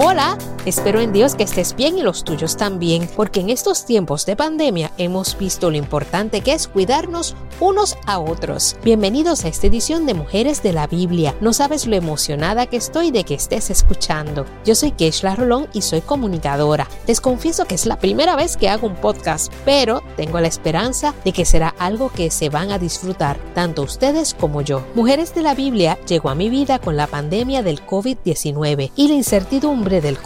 Hola, espero en Dios que estés bien y los tuyos también, porque en estos tiempos de pandemia hemos visto lo importante que es cuidarnos unos a otros. Bienvenidos a esta edición de Mujeres de la Biblia. No sabes lo emocionada que estoy de que estés escuchando. Yo soy Keishla Rolón y soy comunicadora. Les confieso que es la primera vez que hago un podcast, pero tengo la esperanza de que será algo que se van a disfrutar, tanto ustedes como yo. Mujeres de la Biblia llegó a mi vida con la pandemia del COVID-19 y la incertidumbre del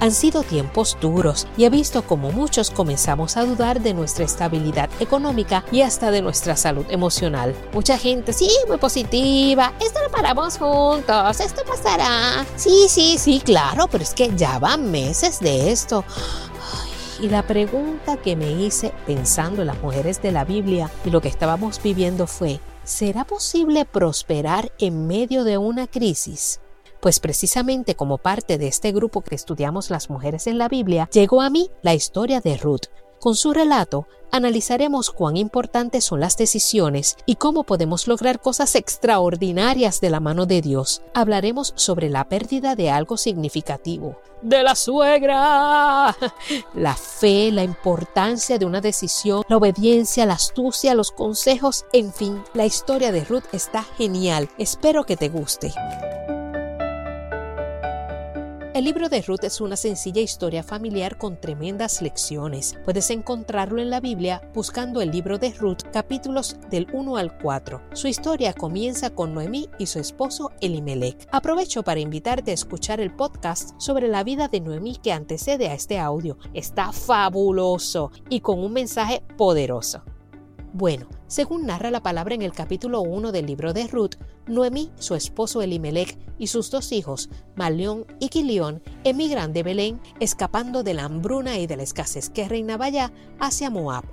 Han sido tiempos duros y he visto como muchos comenzamos a dudar de nuestra estabilidad económica y hasta de nuestra salud emocional. Mucha gente, sí, muy positiva, esto lo paramos juntos, esto pasará. Sí, sí, sí, claro, pero es que ya van meses de esto. y la pregunta que me hice pensando en las mujeres de la Biblia y lo que estábamos viviendo fue, ¿será posible prosperar en medio de una crisis? Pues precisamente como parte de este grupo que estudiamos las mujeres en la Biblia, llegó a mí la historia de Ruth, con su relato, analizaremos cuán importantes son las decisiones y cómo podemos lograr cosas extraordinarias de la mano de Dios. Hablaremos sobre la pérdida de algo significativo. De la suegra. La fe, la importancia de una decisión, la obediencia, la astucia, los consejos, en fin, la historia de Ruth está genial. Espero que te guste. El libro de Ruth es una sencilla historia familiar con tremendas lecciones. Puedes encontrarlo en la Biblia buscando el libro de Ruth capítulos del 1 al 4. Su historia comienza con Noemí y su esposo Elimelech. Aprovecho para invitarte a escuchar el podcast sobre la vida de Noemí que antecede a este audio. Está fabuloso y con un mensaje poderoso. Bueno, según narra la palabra en el capítulo 1 del libro de Ruth, Noemí, su esposo Elimelech y sus dos hijos, Malión y Quilión, emigran de Belén, escapando de la hambruna y de la escasez que reinaba allá hacia Moab.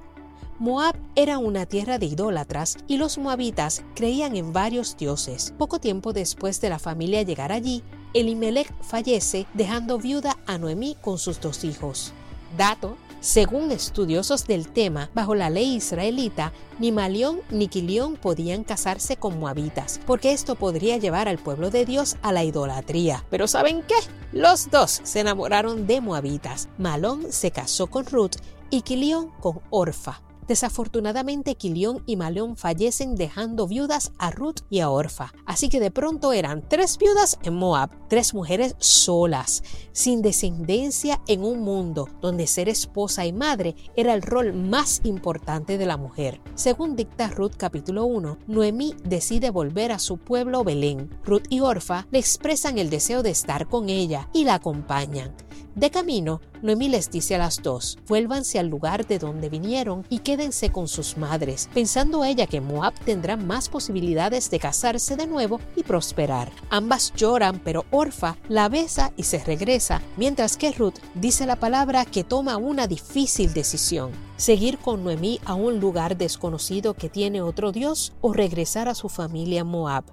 Moab era una tierra de idólatras y los moabitas creían en varios dioses. Poco tiempo después de la familia llegar allí, Elimelech fallece dejando viuda a Noemí con sus dos hijos. Dato según estudiosos del tema, bajo la ley israelita, ni Malión ni Quilión podían casarse con moabitas, porque esto podría llevar al pueblo de Dios a la idolatría. Pero ¿saben qué? Los dos se enamoraron de moabitas. Malón se casó con Ruth y Quilión con Orfa. Desafortunadamente, Quilión y Maleón fallecen dejando viudas a Ruth y a Orfa. Así que de pronto eran tres viudas en Moab, tres mujeres solas, sin descendencia en un mundo donde ser esposa y madre era el rol más importante de la mujer. Según dicta Ruth capítulo 1, Noemí decide volver a su pueblo Belén. Ruth y Orfa le expresan el deseo de estar con ella y la acompañan. De camino, Noemí les dice a las dos, vuélvanse al lugar de donde vinieron y quédense con sus madres, pensando ella que Moab tendrá más posibilidades de casarse de nuevo y prosperar. Ambas lloran, pero Orfa la besa y se regresa, mientras que Ruth dice la palabra que toma una difícil decisión. Seguir con Noemí a un lugar desconocido que tiene otro Dios o regresar a su familia Moab.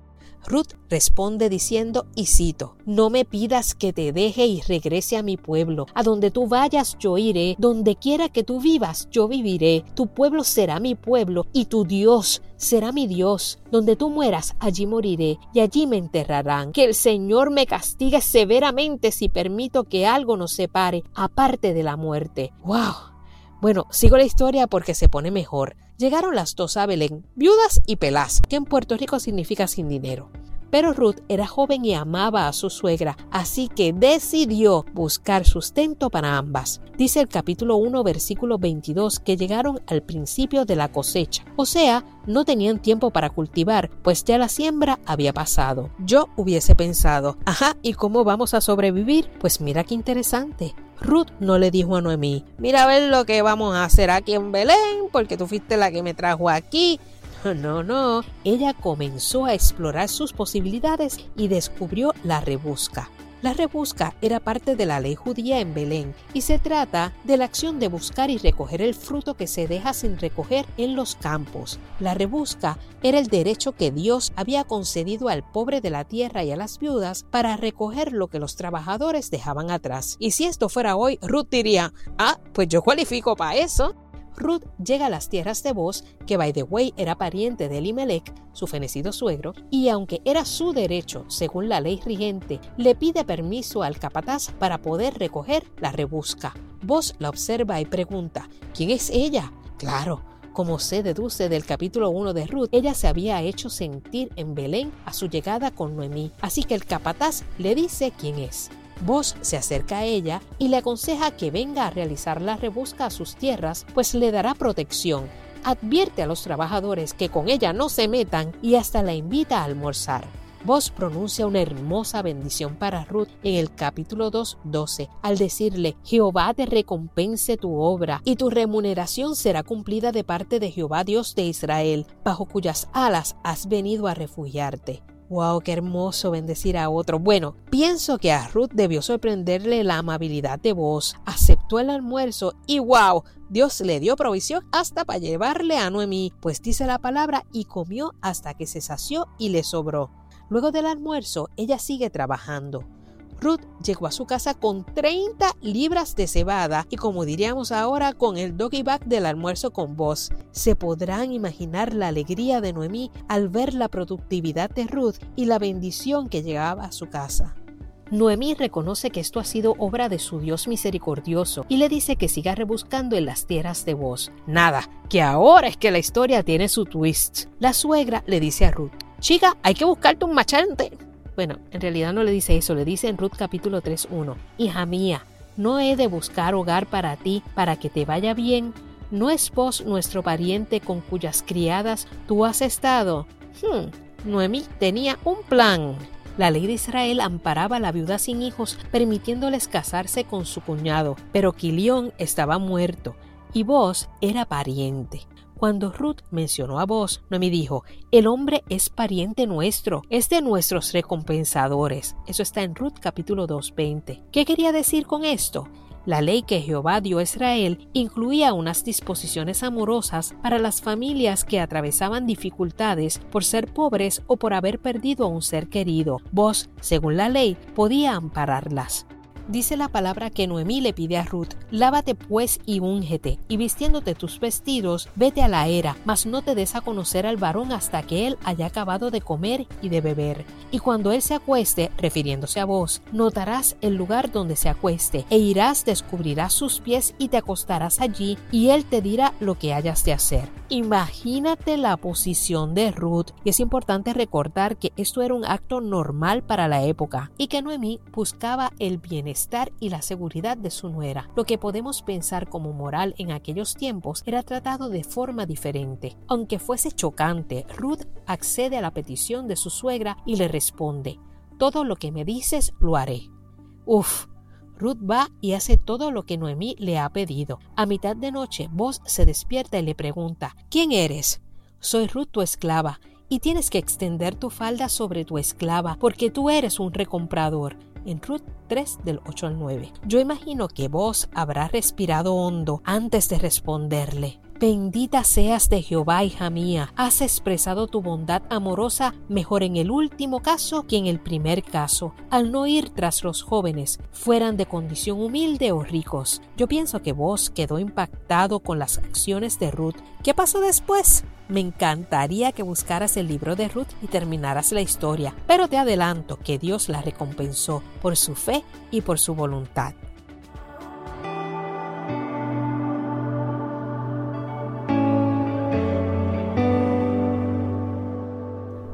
Ruth responde diciendo, y cito, No me pidas que te deje y regrese a mi pueblo. A donde tú vayas yo iré, donde quiera que tú vivas yo viviré. Tu pueblo será mi pueblo y tu Dios será mi Dios. Donde tú mueras, allí moriré y allí me enterrarán. Que el Señor me castigue severamente si permito que algo nos separe, aparte de la muerte. ¡Wow! Bueno, sigo la historia porque se pone mejor. Llegaron las dos a Belén, viudas y pelás, que en Puerto Rico significa sin dinero. Pero Ruth era joven y amaba a su suegra, así que decidió buscar sustento para ambas. Dice el capítulo 1, versículo 22 que llegaron al principio de la cosecha, o sea, no tenían tiempo para cultivar, pues ya la siembra había pasado. Yo hubiese pensado, ajá, ¿y cómo vamos a sobrevivir? Pues mira qué interesante. Ruth no le dijo a Noemí, mira a ver lo que vamos a hacer aquí en Belén, porque tú fuiste la que me trajo aquí. No, no, ella comenzó a explorar sus posibilidades y descubrió la rebusca. La rebusca era parte de la ley judía en Belén y se trata de la acción de buscar y recoger el fruto que se deja sin recoger en los campos. La rebusca era el derecho que Dios había concedido al pobre de la tierra y a las viudas para recoger lo que los trabajadores dejaban atrás. Y si esto fuera hoy, Ruth diría, ah, pues yo cualifico para eso. Ruth llega a las tierras de Boz, que by the way era pariente de Elimelech, su fenecido suegro, y aunque era su derecho, según la ley rigente, le pide permiso al capataz para poder recoger la rebusca. Boz la observa y pregunta, ¿quién es ella? Claro, como se deduce del capítulo 1 de Ruth, ella se había hecho sentir en Belén a su llegada con Noemí, así que el capataz le dice quién es. Vos se acerca a ella y le aconseja que venga a realizar la rebusca a sus tierras, pues le dará protección. Advierte a los trabajadores que con ella no se metan y hasta la invita a almorzar. Vos pronuncia una hermosa bendición para Ruth en el capítulo 2, 12, al decirle, Jehová te recompense tu obra y tu remuneración será cumplida de parte de Jehová Dios de Israel, bajo cuyas alas has venido a refugiarte. ¡Wow! ¡Qué hermoso bendecir a otro! Bueno, pienso que a Ruth debió sorprenderle la amabilidad de voz. Aceptó el almuerzo y ¡wow! Dios le dio provisión hasta para llevarle a Noemí, pues dice la palabra y comió hasta que se sació y le sobró. Luego del almuerzo, ella sigue trabajando. Ruth llegó a su casa con 30 libras de cebada y como diríamos ahora con el doggy bag del almuerzo con voz. Se podrán imaginar la alegría de Noemí al ver la productividad de Ruth y la bendición que llegaba a su casa. Noemí reconoce que esto ha sido obra de su Dios misericordioso y le dice que siga rebuscando en las tierras de voz. Nada, que ahora es que la historia tiene su twist. La suegra le dice a Ruth, chica, hay que buscarte un machante. Bueno, en realidad no le dice eso, le dice en Ruth capítulo 3.1, Hija mía, no he de buscar hogar para ti para que te vaya bien. ¿No es vos nuestro pariente con cuyas criadas tú has estado? Hmm, Noemí tenía un plan. La ley de Israel amparaba a la viuda sin hijos, permitiéndoles casarse con su cuñado, pero Quilión estaba muerto y vos era pariente. Cuando Ruth mencionó a vos, Noemí dijo, el hombre es pariente nuestro, es de nuestros recompensadores. Eso está en Ruth capítulo 2.20. ¿Qué quería decir con esto? La ley que Jehová dio a Israel incluía unas disposiciones amorosas para las familias que atravesaban dificultades por ser pobres o por haber perdido a un ser querido. Vos, según la ley, podía ampararlas. Dice la palabra que Noemí le pide a Ruth, lávate pues y úngete, y vistiéndote tus vestidos, vete a la era, mas no te des a conocer al varón hasta que él haya acabado de comer y de beber. Y cuando él se acueste, refiriéndose a vos, notarás el lugar donde se acueste, e irás, descubrirás sus pies y te acostarás allí, y él te dirá lo que hayas de hacer. Imagínate la posición de Ruth, y es importante recordar que esto era un acto normal para la época, y que Noemí buscaba el bienestar estar y la seguridad de su nuera. Lo que podemos pensar como moral en aquellos tiempos era tratado de forma diferente. Aunque fuese chocante, Ruth accede a la petición de su suegra y le responde, todo lo que me dices lo haré. Uf, Ruth va y hace todo lo que Noemí le ha pedido. A mitad de noche, Vos se despierta y le pregunta, ¿quién eres? Soy Ruth tu esclava, y tienes que extender tu falda sobre tu esclava, porque tú eres un recomprador en Ruth 3 del 8 al 9. Yo imagino que vos habrá respirado hondo antes de responderle. Bendita seas de Jehová, hija mía. Has expresado tu bondad amorosa mejor en el último caso que en el primer caso, al no ir tras los jóvenes, fueran de condición humilde o ricos. Yo pienso que vos quedó impactado con las acciones de Ruth. ¿Qué pasó después? Me encantaría que buscaras el libro de Ruth y terminaras la historia, pero te adelanto que Dios la recompensó por su fe y por su voluntad.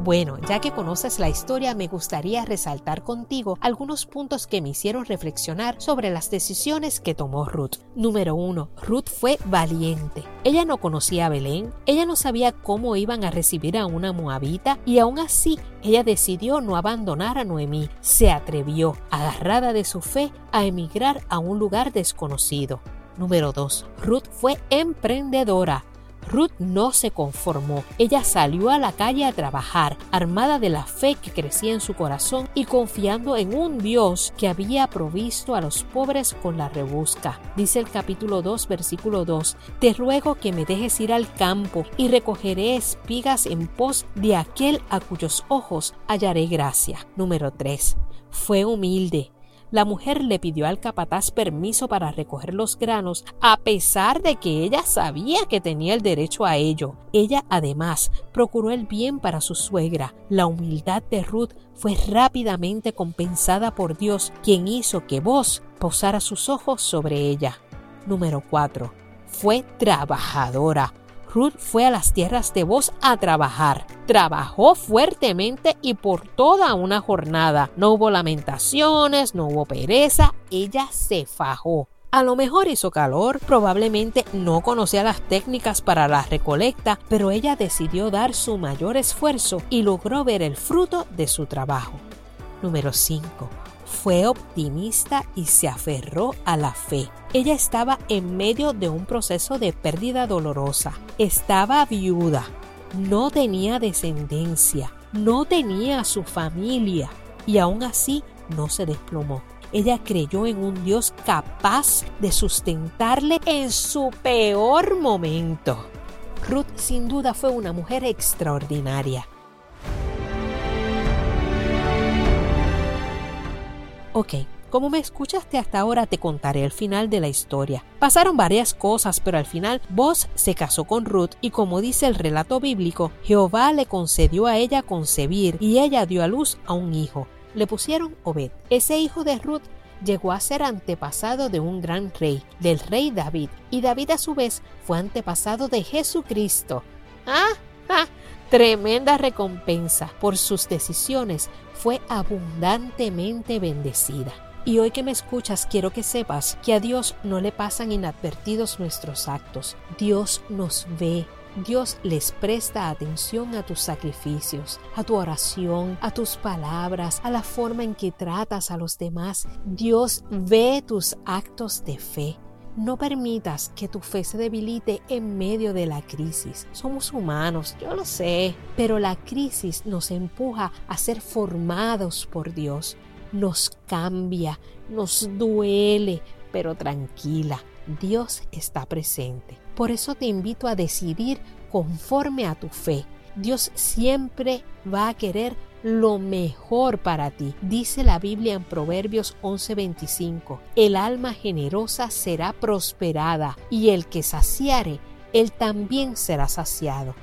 Bueno, ya que conoces la historia, me gustaría resaltar contigo algunos puntos que me hicieron reflexionar sobre las decisiones que tomó Ruth. Número 1. Ruth fue valiente. Ella no conocía a Belén, ella no sabía cómo iban a recibir a una moabita y aún así ella decidió no abandonar a Noemí. Se atrevió, agarrada de su fe, a emigrar a un lugar desconocido. Número 2. Ruth fue emprendedora. Ruth no se conformó. Ella salió a la calle a trabajar, armada de la fe que crecía en su corazón y confiando en un Dios que había provisto a los pobres con la rebusca. Dice el capítulo 2, versículo 2, Te ruego que me dejes ir al campo y recogeré espigas en pos de aquel a cuyos ojos hallaré gracia. Número 3. Fue humilde la mujer le pidió al capataz permiso para recoger los granos, a pesar de que ella sabía que tenía el derecho a ello. Ella además procuró el bien para su suegra. La humildad de Ruth fue rápidamente compensada por Dios, quien hizo que vos posara sus ojos sobre ella. Número 4. Fue trabajadora. Ruth fue a las tierras de Voz a trabajar. Trabajó fuertemente y por toda una jornada. No hubo lamentaciones, no hubo pereza, ella se fajó. A lo mejor hizo calor, probablemente no conocía las técnicas para la recolecta, pero ella decidió dar su mayor esfuerzo y logró ver el fruto de su trabajo. Número 5 fue optimista y se aferró a la fe. Ella estaba en medio de un proceso de pérdida dolorosa. Estaba viuda. No tenía descendencia. No tenía su familia. Y aún así no se desplomó. Ella creyó en un Dios capaz de sustentarle en su peor momento. Ruth sin duda fue una mujer extraordinaria. Ok, como me escuchaste hasta ahora te contaré el final de la historia. Pasaron varias cosas, pero al final Boz se casó con Ruth y como dice el relato bíblico, Jehová le concedió a ella concebir y ella dio a luz a un hijo. Le pusieron Obed. Ese hijo de Ruth llegó a ser antepasado de un gran rey, del rey David, y David a su vez fue antepasado de Jesucristo. ¡Ah! ¡Ah! Tremenda recompensa por sus decisiones fue abundantemente bendecida. Y hoy que me escuchas, quiero que sepas que a Dios no le pasan inadvertidos nuestros actos. Dios nos ve, Dios les presta atención a tus sacrificios, a tu oración, a tus palabras, a la forma en que tratas a los demás. Dios ve tus actos de fe. No permitas que tu fe se debilite en medio de la crisis. Somos humanos, yo lo sé, pero la crisis nos empuja a ser formados por Dios. Nos cambia, nos duele, pero tranquila, Dios está presente. Por eso te invito a decidir conforme a tu fe. Dios siempre va a querer lo mejor para ti. Dice la Biblia en Proverbios 11:25, el alma generosa será prosperada y el que saciare, él también será saciado.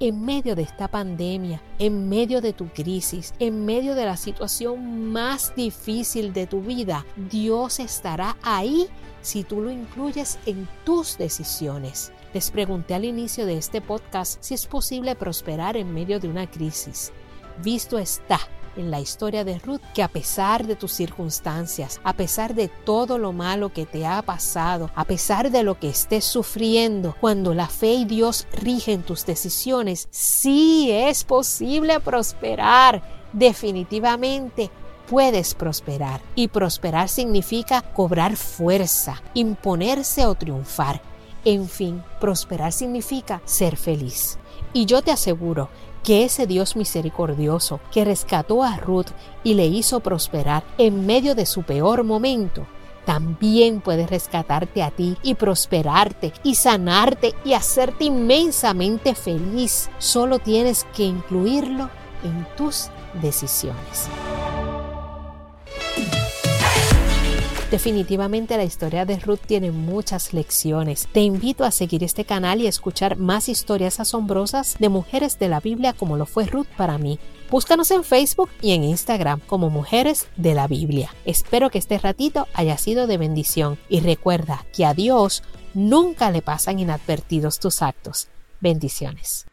En medio de esta pandemia, en medio de tu crisis, en medio de la situación más difícil de tu vida, Dios estará ahí si tú lo incluyes en tus decisiones. Les pregunté al inicio de este podcast si es posible prosperar en medio de una crisis. Visto está en la historia de Ruth que a pesar de tus circunstancias, a pesar de todo lo malo que te ha pasado, a pesar de lo que estés sufriendo, cuando la fe y Dios rigen tus decisiones, sí es posible prosperar. Definitivamente puedes prosperar. Y prosperar significa cobrar fuerza, imponerse o triunfar. En fin, prosperar significa ser feliz. Y yo te aseguro que ese Dios misericordioso que rescató a Ruth y le hizo prosperar en medio de su peor momento, también puede rescatarte a ti y prosperarte y sanarte y hacerte inmensamente feliz. Solo tienes que incluirlo en tus decisiones. Definitivamente la historia de Ruth tiene muchas lecciones. Te invito a seguir este canal y escuchar más historias asombrosas de mujeres de la Biblia como lo fue Ruth para mí. Búscanos en Facebook y en Instagram como Mujeres de la Biblia. Espero que este ratito haya sido de bendición y recuerda que a Dios nunca le pasan inadvertidos tus actos. Bendiciones.